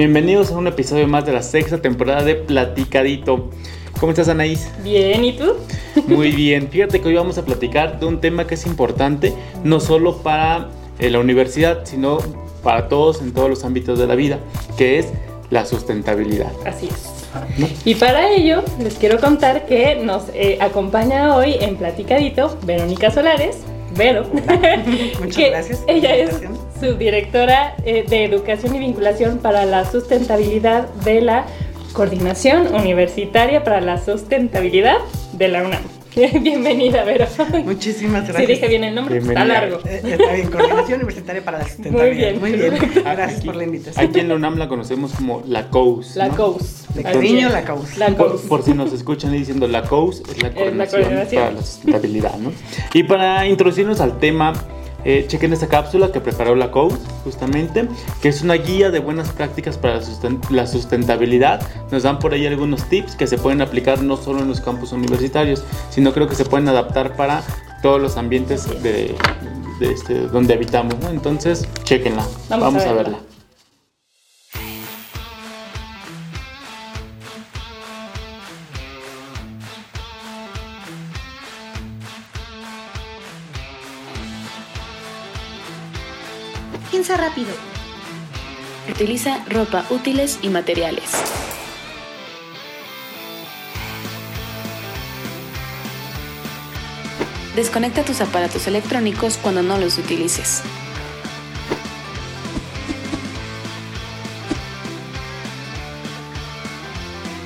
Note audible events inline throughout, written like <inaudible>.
Bienvenidos a un episodio más de la sexta temporada de Platicadito. ¿Cómo estás Anaís? Bien, ¿y tú? Muy bien, fíjate que hoy vamos a platicar de un tema que es importante, no solo para eh, la universidad, sino para todos en todos los ámbitos de la vida, que es la sustentabilidad. Así es. Y para ello les quiero contar que nos eh, acompaña hoy en Platicadito Verónica Solares, Vero. <laughs> Muchas gracias. Ella es subdirectora eh, de Educación y Vinculación para la Sustentabilidad de la Coordinación Universitaria para la Sustentabilidad de la UNAM. <laughs> Bienvenida, Vero. Muchísimas gracias. Sí, dije bien el nombre, está largo. Eh, está bien, Coordinación Universitaria para la Sustentabilidad. Muy bien. Muy bien. <laughs> Gracias por la invitación. Aquí en la UNAM la conocemos como la COUS. La ¿no? COUS. De cariño, la COUS. La COUS. por si nos escuchan diciendo la COUS es la la coordinación, coordinación. para la sustentabilidad, ¿no? Y para introducirnos al tema, eh, chequen esta cápsula que preparó la COUS, justamente, que es una guía de buenas prácticas para la, la sustentabilidad. Nos dan por ahí algunos tips que se pueden aplicar no solo en los campus universitarios, sino creo que se pueden adaptar para todos los ambientes de, de este, donde habitamos, ¿no? Entonces, chequenla, Vamos a vamos, a verla. verla. Rápido. Utiliza ropa útiles y materiales. Desconecta tus aparatos electrónicos cuando no los utilices.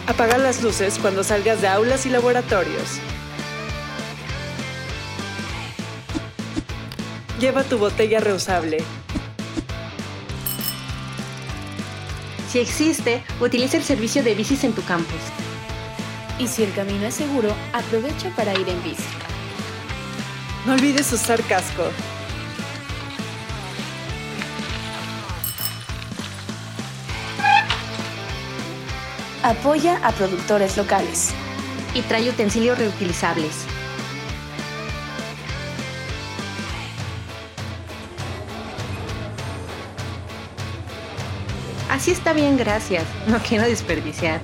Apaga las luces cuando salgas de aulas y laboratorios. Lleva tu botella reusable. Si existe, utiliza el servicio de bicis en tu campus. Y si el camino es seguro, aprovecha para ir en bici. No olvides usar casco. Apoya a productores locales. Y trae utensilios reutilizables. Así está bien, gracias. <laughs> No quiero desperdiciar.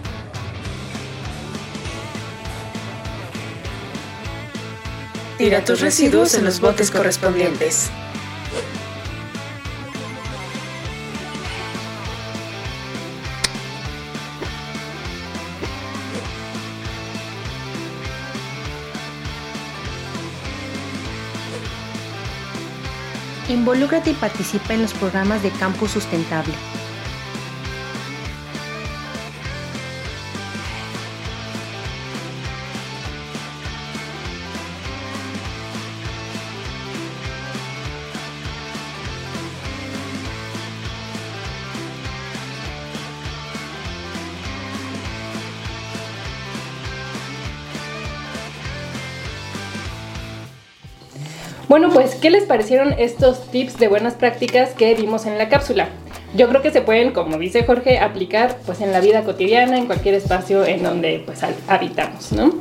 Tira tus residuos en los botes correspondientes. Involúcrate y participa en los programas de Campus Sustentable. Bueno, pues, ¿qué les parecieron estos tips de buenas prácticas que vimos en la cápsula? Yo creo que se pueden, como dice Jorge, aplicar pues en la vida cotidiana, en cualquier espacio en donde pues habitamos, ¿no?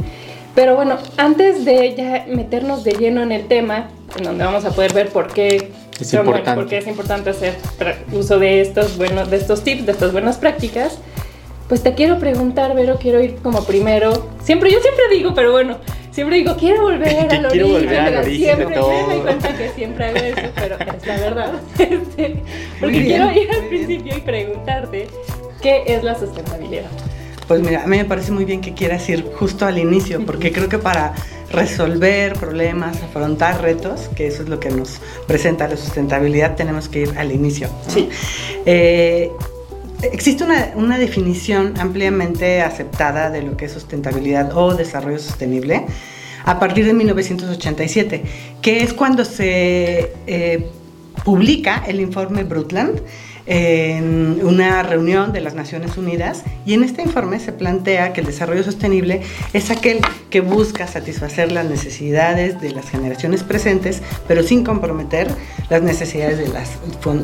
Pero bueno, antes de ya meternos de lleno en el tema, en donde vamos a poder ver por qué Es son importante. por qué es importante hacer uso de estos buenos, de estos tips, de estas buenas prácticas, pues te quiero preguntar, Vero, quiero ir como primero. Siempre, yo siempre digo, pero bueno, siempre digo, quiero volver al <laughs> quiero origen, volver al pero origen de siempre todo. me doy cuenta que siempre hago eso, pero es la <laughs> verdad. <laughs> Este, porque bien, quiero ir al principio y preguntarte, ¿qué es la sustentabilidad? Pues mira, a mí me parece muy bien que quieras ir justo al inicio, porque creo que para resolver problemas, afrontar retos, que eso es lo que nos presenta la sustentabilidad, tenemos que ir al inicio. Sí. Eh, existe una, una definición ampliamente aceptada de lo que es sustentabilidad o desarrollo sostenible a partir de 1987, que es cuando se eh, publica el informe Brundtland en una reunión de las Naciones Unidas y en este informe se plantea que el desarrollo sostenible es aquel que busca satisfacer las necesidades de las generaciones presentes, pero sin comprometer las necesidades de las,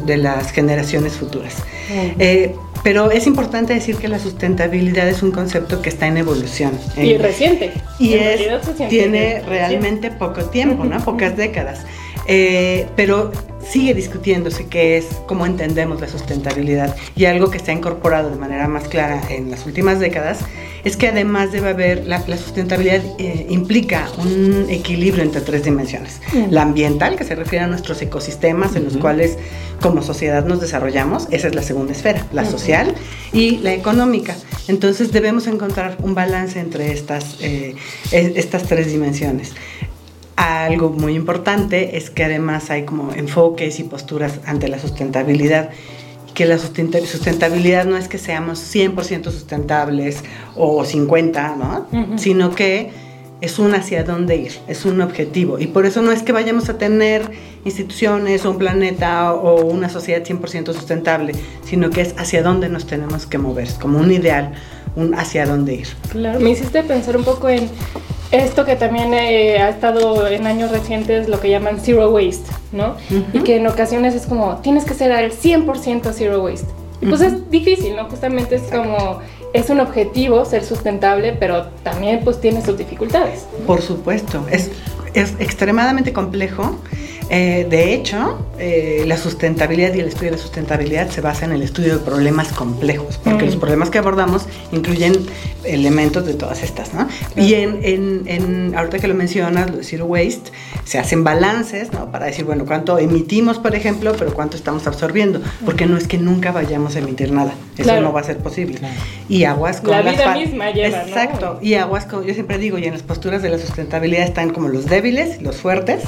de las generaciones futuras. Eh, pero es importante decir que la sustentabilidad es un concepto que está en evolución. Y En- reciente. y es, tiene realmente poco tiempo, ¿no? Pocas décadas. Eh, pero sigue discutiéndose qué es, cómo entendemos la sustentabilidad. Y algo que se ha incorporado de manera más clara en las últimas décadas es que además debe haber, la, sustentabilidad eh, implica un equilibrio entre tres dimensiones. La ambiental, que se refiere a nuestros ecosistemas en los cuales como sociedad nos desarrollamos, esa es la segunda esfera, la social y la económica. Entonces debemos encontrar un balance entre estas, eh, estas tres dimensiones. Algo muy importante es que además hay como enfoques y posturas ante la sustentabilidad que la sustentabilidad no es que seamos 100% sustentables o 50, ¿no? Sino que es un hacia dónde ir, es un objetivo. Y por eso no es que vayamos a tener instituciones o un planeta o una sociedad 100% sustentable, sino que es hacia dónde nos tenemos que mover, como un ideal, un hacia dónde ir. Claro, me hiciste pensar un poco en esto que también eh, ha estado en años recientes, lo que llaman zero waste, ¿no? Y que en ocasiones es como, tienes que ser al 100% zero waste. Y pues es difícil, ¿no? Justamente es como, es un objetivo ser sustentable, pero también pues tiene sus dificultades. Por supuesto, es, es extremadamente complejo eh, de hecho, eh, la sustentabilidad y el estudio de la sustentabilidad se basa en el estudio de problemas complejos, porque los problemas que abordamos incluyen elementos de todas estas, ¿no? Y en, en, ahorita que lo mencionas, lo de Zero Waste, se hacen balances, ¿no? Para decir, bueno, cuánto emitimos, por ejemplo, pero cuánto estamos absorbiendo, porque no es que nunca vayamos a emitir nada, eso no va a ser posible. Y aguas con la vida misma lleva, Exacto, y aguas con, yo siempre digo, y en las posturas de la sustentabilidad están como los débiles, los fuertes,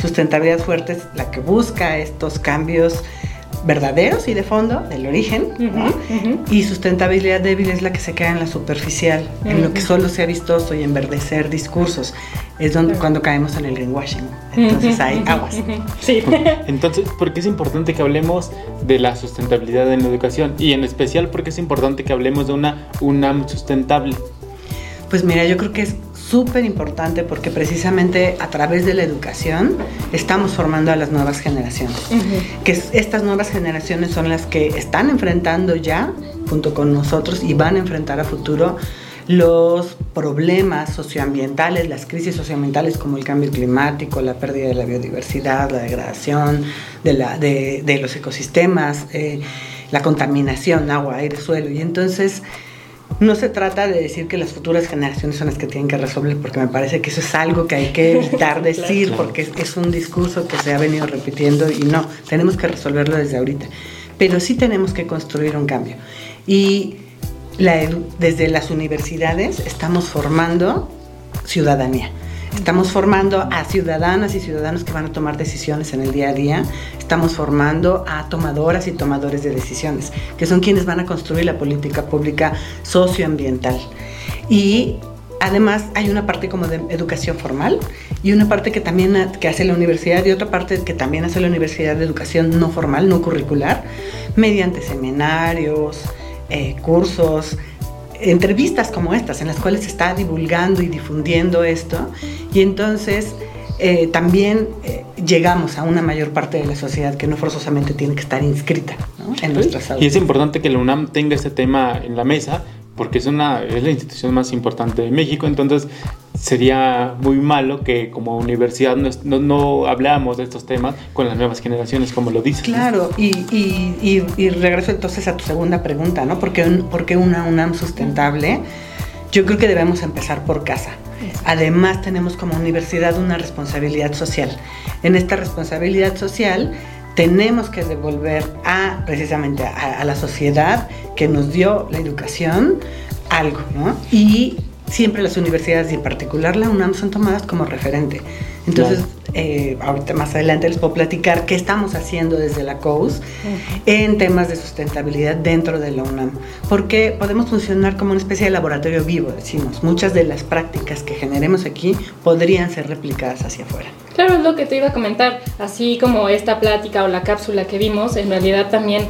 sustentabilidad fuerte es la que busca estos cambios verdaderos y de fondo, del origen, y sustentabilidad débil es la que se queda en la superficial, en lo que solo sea vistoso y enverdecer discursos. Es donde cuando caemos en el greenwashing. Entonces hay aguas. Sí. <laughs> Entonces, ¿por qué es importante que hablemos de la sustentabilidad en la educación? Y en especial, ¿por qué es importante que hablemos de una UNAM sustentable? Pues mira, yo creo que es súper importante porque precisamente a través de la educación estamos formando a las nuevas generaciones. Que estas nuevas generaciones son las que están enfrentando ya, junto con nosotros, y van a enfrentar a futuro los problemas socioambientales, las crisis socioambientales como el cambio climático, la pérdida de la biodiversidad, la degradación de, la, de, los ecosistemas, eh, la contaminación, agua, aire, suelo. Y entonces no se trata de decir que las futuras generaciones son las que tienen que resolver, porque me parece que eso es algo que hay que <laughs> evitar decir, porque es, un discurso que se ha venido repitiendo y no, tenemos que resolverlo desde ahorita. Pero sí tenemos que construir un cambio. Y desde las universidades estamos formando ciudadanía. Estamos formando a ciudadanas y ciudadanos que van a tomar decisiones en el día a día. Estamos formando a tomadoras y tomadores de decisiones, que son quienes van a construir la política pública socioambiental. Y además hay una parte como de educación formal y una parte que también que hace la universidad y otra parte que también hace la universidad de educación no formal, no curricular, mediante seminarios, eh, cursos, entrevistas como estas, en las cuales se está divulgando y difundiendo esto, y entonces eh, también eh, llegamos a una mayor parte de la sociedad que no forzosamente tiene que estar inscrita en nuestras aulas. Y es importante que la UNAM tenga este tema en la mesa, porque es, una, es la institución más importante de México, entonces sería muy malo que como universidad no, no, hablamos de estos temas con las nuevas generaciones, como lo dices. Claro, y, y, y, regreso entonces a tu segunda pregunta, ¿no? ¿Por qué, ¿Por qué una UNAM sustentable? Yo creo que debemos empezar por casa. Además tenemos como universidad una responsabilidad social. En esta responsabilidad social tenemos que devolver a precisamente a, la sociedad que nos dio la educación algo, ¿no? Y siempre las universidades y en particular la UNAM son tomadas como referente. Entonces, eh, ahorita más adelante les puedo platicar qué estamos haciendo desde la COUS en temas de sustentabilidad dentro de la UNAM, porque podemos funcionar como una especie de laboratorio vivo, decimos. Muchas de las prácticas que generemos aquí podrían ser replicadas hacia afuera. Claro, es lo que te iba a comentar, así como esta plática o la cápsula que vimos, en realidad también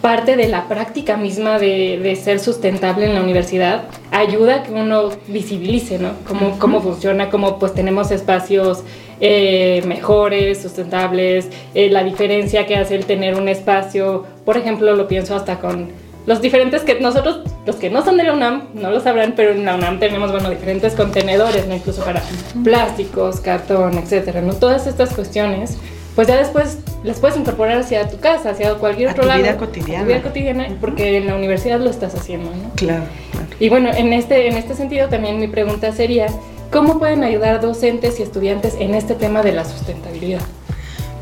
parte de la práctica misma de, ser sustentable en la universidad ayuda a que uno visibilice, ¿no? Cómo, cómo funciona, cómo pues tenemos espacios eh, mejores, sustentables, eh, la diferencia que hace el tener un espacio, por ejemplo, lo pienso hasta con los diferentes que nosotros, los que no son de la UNAM, no lo sabrán, pero en la UNAM tenemos, bueno, diferentes contenedores, ¿no? Incluso para plásticos, cartón, etcétera, ¿no? Todas estas cuestiones pues ya después las puedes incorporar hacia tu casa, hacia cualquier A otro tu lado. vida cotidiana. A tu vida cotidiana, porque en la universidad lo estás haciendo, ¿no? Claro, claro. Y bueno, en este, en este sentido también mi pregunta sería, ¿cómo pueden ayudar docentes y estudiantes en este tema de la sustentabilidad?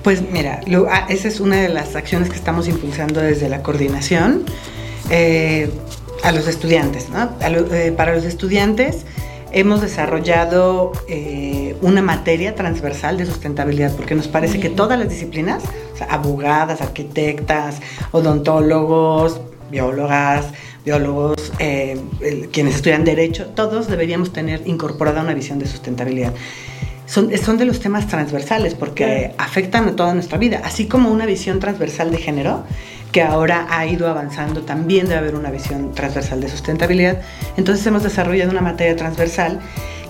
Pues mira, lo- ah, esa es una de las acciones que estamos impulsando desde la coordinación eh, a los estudiantes. ¿no? Lo- eh, para los estudiantes hemos desarrollado eh, una materia transversal de sustentabilidad porque nos parece que todas las disciplinas, o sea, abogadas, arquitectas, odontólogos, biólogas, biólogos, eh, quienes estudian derecho, todos deberíamos tener incorporada una visión de sustentabilidad. Son, son de los temas transversales porque afectan a toda nuestra vida, así como una visión transversal de género que ahora ha ido avanzando, también debe haber una visión transversal de sustentabilidad. Entonces hemos desarrollado una materia transversal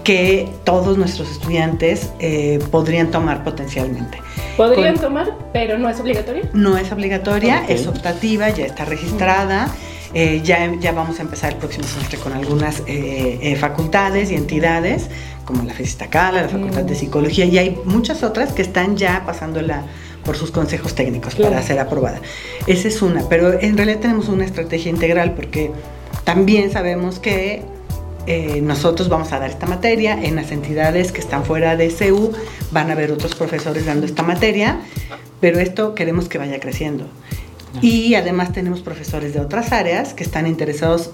que todos nuestros estudiantes eh, podrían tomar potencialmente. Podrían Con- tomar, pero no es obligatorio. no es obligatoria, Ok. es optativa, ya está registrada. eh, ya, ya vamos a empezar el próximo semestre con algunas eh, eh, facultades y entidades, como la FESISTACALA, la Facultad de Mm. Psicología, y hay muchas otras que están ya pasándola por sus consejos técnicos Claro. para ser aprobada. Esa es una, pero en realidad tenemos una estrategia integral porque también sabemos que eh, nosotros vamos a dar esta materia en las entidades que están fuera de CEU, van a haber otros profesores dando esta materia, pero esto queremos que vaya creciendo. Y además tenemos profesores de otras áreas que están interesados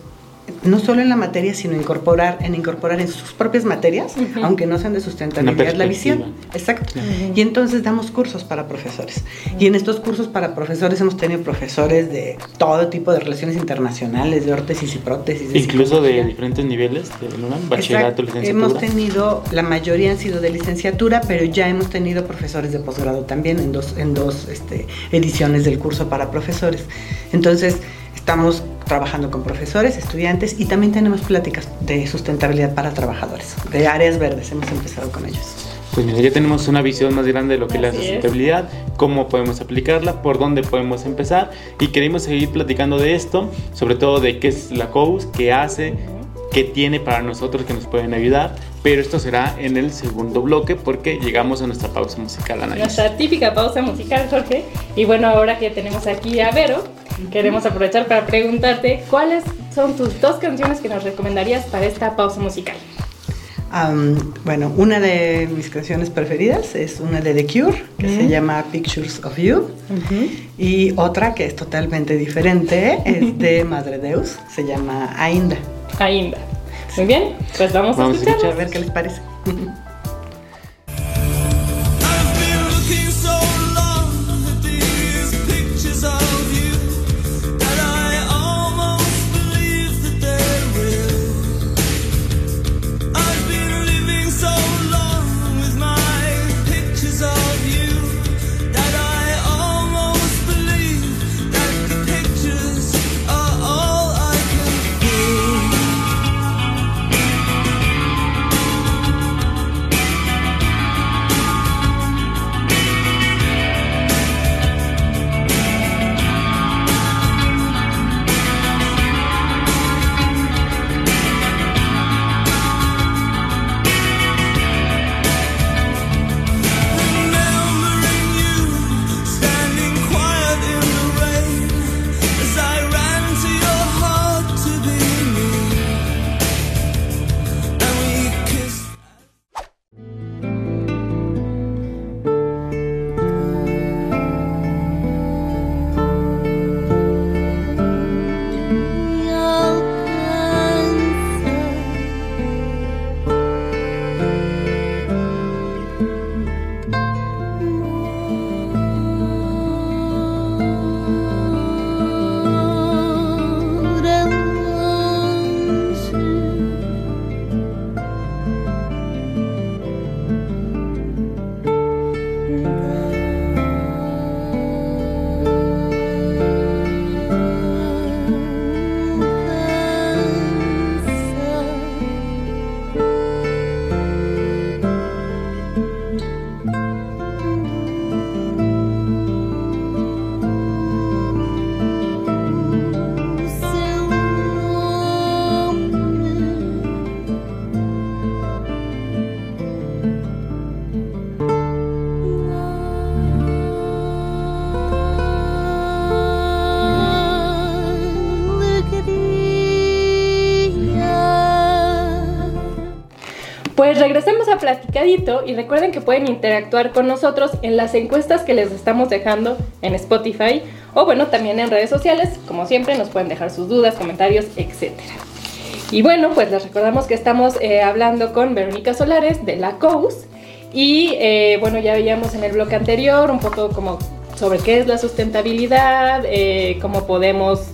no solo en la materia, sino incorporar, en incorporar en sus propias materias, aunque no sean de sustentabilidad, la visión. Exacto. Y entonces damos cursos para profesores. Y en estos cursos para profesores hemos tenido profesores de todo tipo de relaciones internacionales, de órtesis y prótesis. de Incluso de diferentes niveles, de ¿no? bachillerato, Exacto. licenciatura. Hemos tenido, la mayoría han sido de licenciatura, pero ya hemos tenido profesores de posgrado también en dos, en dos este, ediciones del curso para profesores. Entonces, estamos trabajando con profesores, estudiantes y también tenemos pláticas de sustentabilidad para trabajadores, de áreas verdes. Hemos empezado con ellos. Pues mira, ya tenemos una visión más grande de lo que es la Así es. sustentabilidad, cómo podemos aplicarla, por dónde podemos empezar y queremos seguir platicando de esto, sobre todo de qué es la COUS, qué hace, qué tiene para nosotros que nos pueden ayudar, pero esto será en el segundo bloque porque llegamos a nuestra pausa musical, Anaís. Nuestra típica pausa musical, Jorge. Y bueno, ahora que tenemos aquí a Vero, queremos aprovechar para preguntarte cuáles son tus dos canciones que nos recomendarías para esta pausa musical. Am, bueno, una de mis canciones preferidas es una de The Cure, que se Mm. llama Pictures of You. Y otra que es totalmente diferente es de <laughs> Madre Deus, se llama Ainda. Ainda. Muy bien, pues vamos, Vamos a a escucharla. A ver qué les parece. Pues regresemos a Platicadito y recuerden que pueden interactuar con nosotros en las encuestas que les estamos dejando en Spotify o bueno, también en redes sociales. Como siempre, nos pueden dejar sus dudas, comentarios, etc. Y bueno, pues les recordamos que estamos eh, hablando con Verónica Solares de la COUS y eh, bueno, ya veíamos en el bloque anterior un poco como sobre qué es la sustentabilidad, eh, cómo podemos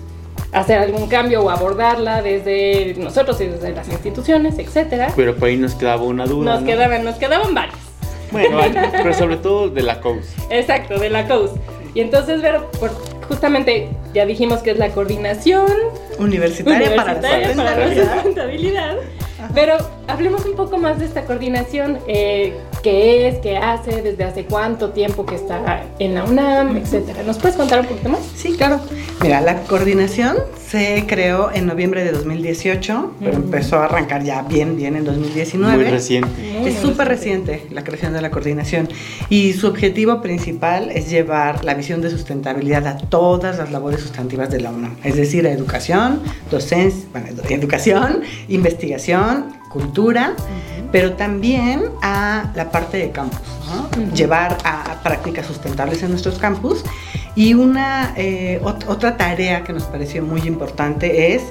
hacer algún cambio o abordarla desde nosotros y desde las instituciones, etcétera. Pero por ahí nos quedaba una duda. Nos ¿no? quedaban, nos quedaban varios. Bueno, <laughs> pero sobre todo de la COUS. Exacto, de la COUS. Y entonces, por- justamente ya dijimos que es la coordinación Universitaria, para la universitaria para la sustentabilidad. sustentabilidad. Pero hablemos un poco más de esta coordinación, eh, qué es, qué hace, desde hace cuánto tiempo que está en la UNAM, etcétera. ¿Nos puedes contar un poquito más? Sí, claro. Mira, la coordinación se creó en noviembre de 2018, pero empezó a arrancar ya bien, bien en 2019. Muy reciente. Muy, Es súper reciente. la creación de la coordinación y su objetivo principal es llevar la visión de sustentabilidad a todas las labores sustantivas de la UNAM, es decir, a educación, docencia, bueno, edu- educación, investigación, cultura, pero también a la parte de campus, llevar a, a prácticas sustentables en nuestros campus. Y una eh, ot- otra tarea que nos pareció muy importante es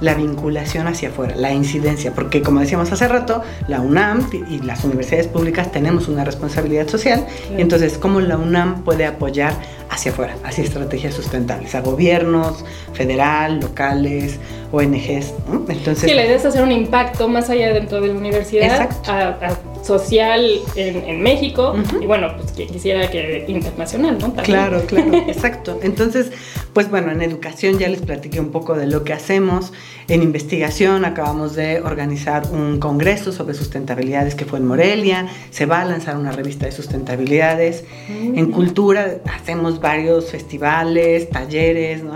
la vinculación hacia afuera, la incidencia, porque como decíamos hace rato, la UNAM y las universidades públicas tenemos una responsabilidad social, y entonces cómo la UNAM puede apoyar hacia afuera, hacia estrategias sustentables, a gobiernos, federal, locales, ONGs, ¿no? Entonces, Sí, la idea es hacer un impacto más allá dentro de la universidad, a social en, en México, Ujú. y bueno, pues quien quisiera que internacional, ¿no? También. Claro, claro, <laughs> exacto. Entonces, pues bueno, en educación ya les platiqué un poco de lo que hacemos. En investigación acabamos de organizar un congreso sobre sustentabilidades que fue en Morelia. Se va a lanzar una revista de sustentabilidades. En cultura hacemos varios festivales, talleres, ¿no?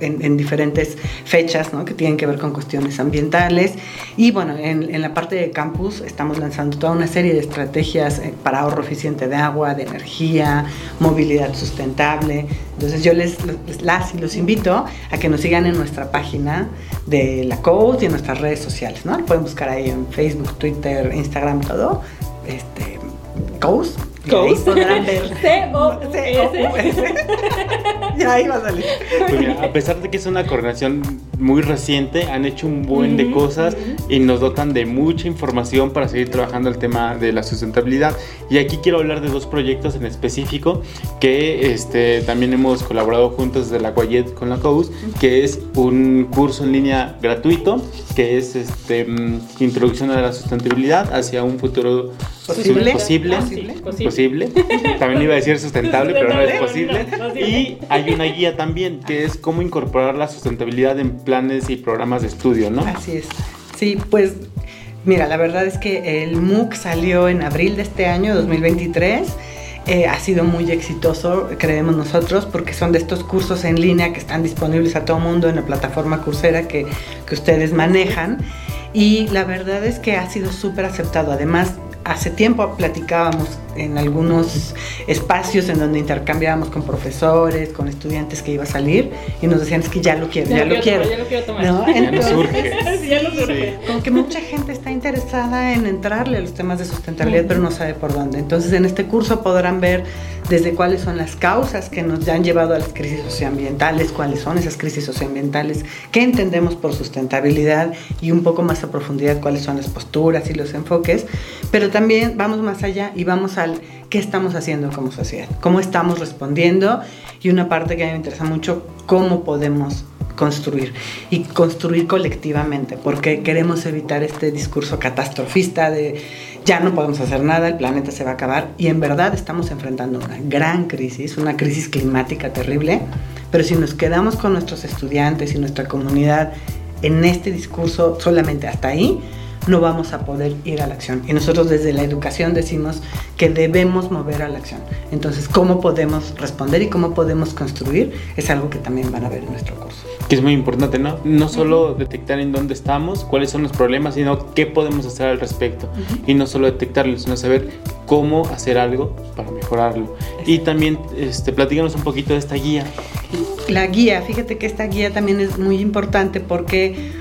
en, en diferentes fechas ¿no? que tienen que ver con cuestiones ambientales. Y bueno, en, en la parte de campus estamos lanzando toda una serie de estrategias eh, para ahorro eficiente de agua, de energía, movilidad sustentable. Entonces yo les, las y los invito a que nos sigan en nuestra página de la Code y en nuestras redes sociales, ¿no? Pueden buscar ahí en Facebook, Twitter, Instagram, todo. Este, Coast. Coast. podrán ver. <laughs> C-O-U-S. C-O-U-S. <laughs> Ya ahí va a salir. Pues mira, a pesar de que es una coordinación muy reciente, han hecho un buen de cosas y nos dotan de mucha información para seguir trabajando el tema de la sustentabilidad. Y aquí quiero hablar de dos proyectos en específico que este, también hemos colaborado juntos desde la Guayet con la COUS, que es un curso en línea gratuito, que es este, mm, Introducción a la Sustentabilidad hacia un futuro Posible. posible, posible. posible. También iba a decir sustentable, pero no es posible. Y hay una guía también que es cómo incorporar la sustentabilidad en planes y programas de estudio, ¿no? Así es. Sí, pues mira, la verdad es que el MOOC salió en abril de este año, 2023. Eh, ha sido muy exitoso, creemos nosotros, porque son de estos cursos en línea que están disponibles a todo mundo en la plataforma Coursera que, que ustedes manejan. Y la verdad es que ha sido súper aceptado. Además, hace tiempo platicábamos en algunos espacios en donde intercambiábamos con profesores, con estudiantes que iba a salir y nos decían es que ya lo quiero, ya, lo quiero. tomar, ya lo quiero tomar. ¿No? <laughs> Ya surge. <laughs> Sí, ya nos surge. como que mucha gente está interesada en entrarle a los temas de sustentabilidad, pero no sabe por dónde. Entonces, en este curso podrán ver desde cuáles son las causas que nos han llevado a las crisis socioambientales, cuáles son esas crisis socioambientales, qué entendemos por sustentabilidad y un poco más a profundidad cuáles son las posturas y los enfoques. Pero también vamos más allá y vamos al qué estamos haciendo como sociedad, cómo estamos respondiendo y una parte que a mí me interesa mucho, cómo podemos construir y construir colectivamente, porque queremos evitar este discurso catastrofista de ya no podemos hacer nada, el planeta se va a acabar y en verdad estamos enfrentando una gran crisis, una crisis climática terrible, pero si nos quedamos con nuestros estudiantes y nuestra comunidad en este discurso solamente hasta ahí, no vamos a poder ir a la acción. Y nosotros desde la educación decimos que debemos mover a la acción. Entonces, ¿cómo podemos responder y cómo podemos construir? Es algo que también van a ver en nuestro curso. Que es muy importante, ¿no? No solo detectar en dónde estamos, cuáles son los problemas, sino qué podemos hacer al respecto. Y no solo detectarlos, sino saber cómo hacer algo para mejorarlo. Y también, este, platícanos un poquito de esta guía. La guía, fíjate que esta guía también es muy importante porque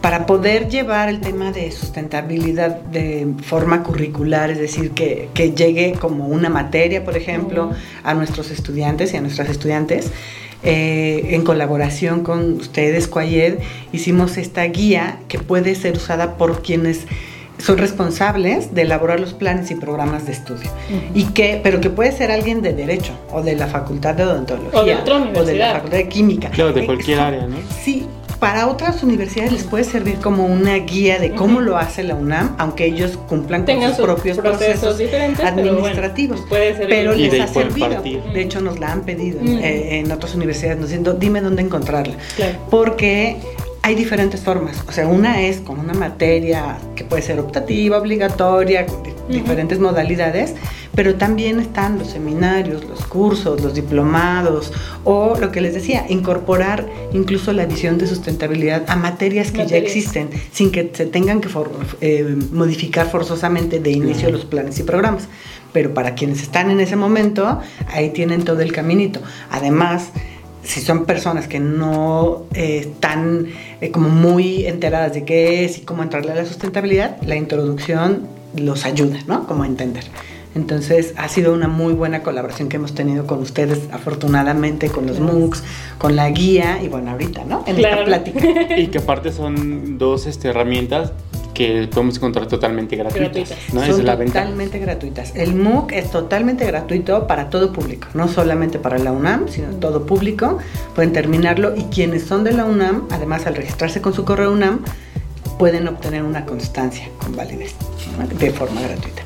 para poder llevar el tema de sustentabilidad de forma curricular, es decir, que, que llegue como una materia, por ejemplo, a nuestros estudiantes y a nuestras estudiantes, eh, en colaboración con ustedes, Coayed, hicimos esta guía que puede ser usada por quienes son responsables de elaborar los planes y programas de estudio. y que, pero que puede ser alguien de derecho o de la facultad de odontología O de otra o de la facultad de química. Claro, de Eh, cualquier área, ¿no? Sí, para otras universidades les puede servir como una guía de cómo lo hace la UNAM, aunque ellos cumplan con sus sus propios procesos procesos diferentes, pero bueno, administrativos. Pero les ha servido. partir. De hecho, nos la han pedido Mm. eh, en otras universidades, nos diciendo, dime dónde encontrarla. Claro. Porque hay diferentes formas. O sea, una es con una materia que puede ser optativa, obligatoria, con di- Ujú. diferentes modalidades, pero también están los seminarios, los cursos, los diplomados, o lo que les decía, incorporar incluso la visión de sustentabilidad a materias que ya Materias. existen, sin que se tengan que for- eh, modificar forzosamente de inicio Claro. los planes y programas. Pero para quienes están en ese momento, ahí tienen todo el caminito. Además, si son personas que no eh, están eh, como muy enteradas de qué es y cómo entrarle a la sustentabilidad, la introducción los ayuda, ¿no? Como a entender. Entonces ha sido una muy buena colaboración que hemos tenido con ustedes, afortunadamente, con los MOOCs, con la guía y bueno, ahorita, ¿no? En Claro. esta plática. <laughs> Y que aparte son dos este, herramientas que podemos encontrar totalmente gratuitas. Gratuitas. ¿no? Esa Son es la ventaja. totalmente gratuitas. El MOOC es totalmente gratuito para todo público, no solamente para la UNAM, sino todo público. Pueden terminarlo y quienes son de la UNAM, además al registrarse con su correo UNAM, pueden obtener una constancia con validez ¿no? de forma gratuita.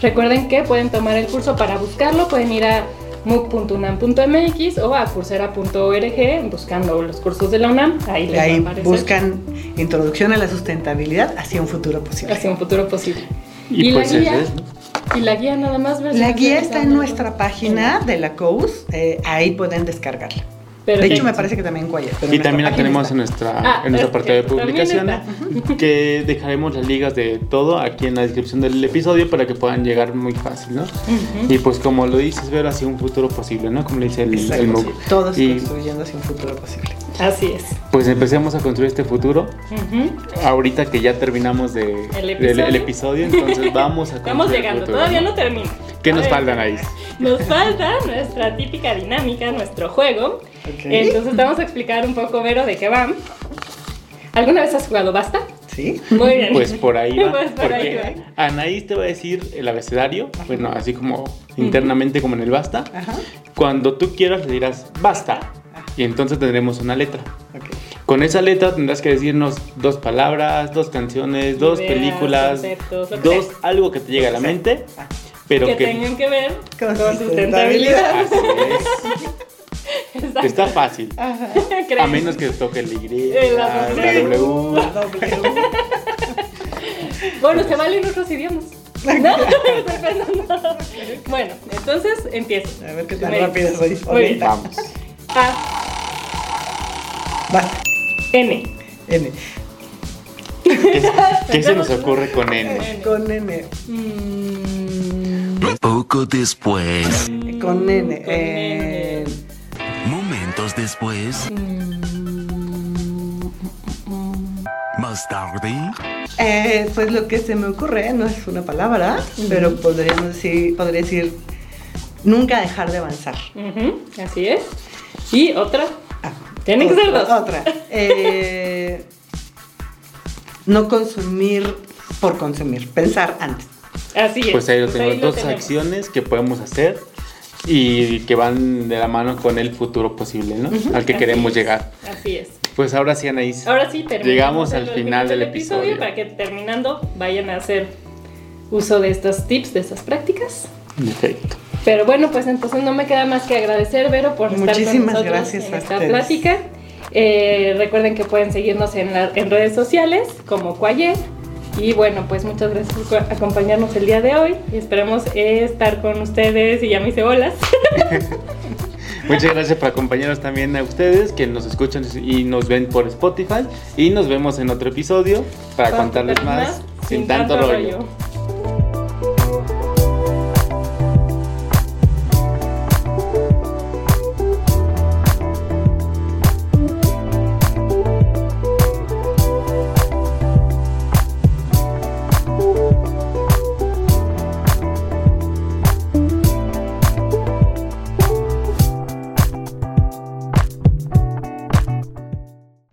Recuerden que pueden tomar el curso para buscarlo, pueden ir a muc.unam.mx o a coursera.org buscando los cursos de la UNAM. Ahí Y les va a ahí aparecer buscan introducción a la sustentabilidad hacia un futuro posible. hacia un futuro posible. Y, Y, pues la es guía, eso. y la guía nada más. La guía está en nuestra página de la COUS, eh, ahí pueden descargarla. De hecho, me parece que también pero Y también la tenemos página en nuestra, Ah, en nuestra es parte de también publicaciones, que dejaremos las ligas de todo aquí en la descripción del episodio para que puedan llegar muy fácil, ¿no? Ujú. Y pues como lo dices, ver hacia un futuro posible, ¿no? Como le dice el, Exacto, el MOOC. sí, Todos Y construyendo hacia un futuro posible. Así es. pues empecemos a construir este futuro. Ujú. Ahorita que ya terminamos de, El episodio. el episodio, entonces <laughs> vamos a construir Vamos el llegando, futuro, todavía no termina. ¿Qué A nos ver, faltan ahí? Nos falta nuestra típica dinámica, nuestro juego. Ok. Entonces vamos a explicar un poco, Vero, de qué va. ¿Alguna vez has jugado Basta? ¿Sí? Muy bien. Pues por ahí va. <laughs> Pues por ahí porque va. Anaís te va a decir el abecedario, bueno, así como internamente como en el basta. Ajá. Cuando tú quieras le dirás basta. Y entonces tendremos una letra. Ok. Con esa letra tendrás que decirnos dos palabras, dos canciones, dos Ideas, películas, conceptos, dos sea. algo que te llegue a la mente, Ah, pero que que, tengan que ver Con con, sustentabilidad. sustentabilidad. Así es. <laughs> Exacto. Está fácil. Ajá. A <laughs> menos que toque el Y, la, la W. W. La W. <laughs> Bueno, se valen otros idiomas. <laughs> ¿No? Bueno, entonces empiezo. A ver qué tan dices. soy. Muy. Vamos. A, Basta. N. N. ¿Qué, qué se nos ocurre con N? N. Con N. Mm, Poco después, Con N. Con eh, momentos después, más tarde, eh, pues lo que se me ocurre no es una palabra, pero podríamos decir, podría decir nunca dejar de avanzar. así es. Y otra. Ah, Tienen que ser otra, dos. Otra. Eh, no consumir por consumir, pensar antes. Así es. Pues ahí lo tenemos, dos tenemos. acciones que podemos hacer y que van de la mano con el futuro posible, ¿no? Al que Así queremos es. llegar. Así es. Pues ahora sí, Anaís. Ahora sí, terminamos Llegamos al final del episodio. Para que terminando vayan a hacer uso de estos tips, de estas prácticas. Perfecto. Pero bueno, pues entonces no me queda más que agradecer, Vero, por estar con Muchísimas nosotros gracias en a esta ustedes. plática. Eh, recuerden que pueden seguirnos en, la- en redes sociales como Cuayer. Y bueno, pues muchas gracias por acompañarnos el día de hoy. Y esperemos eh, estar con ustedes y ya me hice bolas. <laughs> Muchas gracias por acompañarnos también a ustedes que nos escuchan y nos ven por Spotify. Y nos vemos en otro episodio para contarles más sin tanto rollo.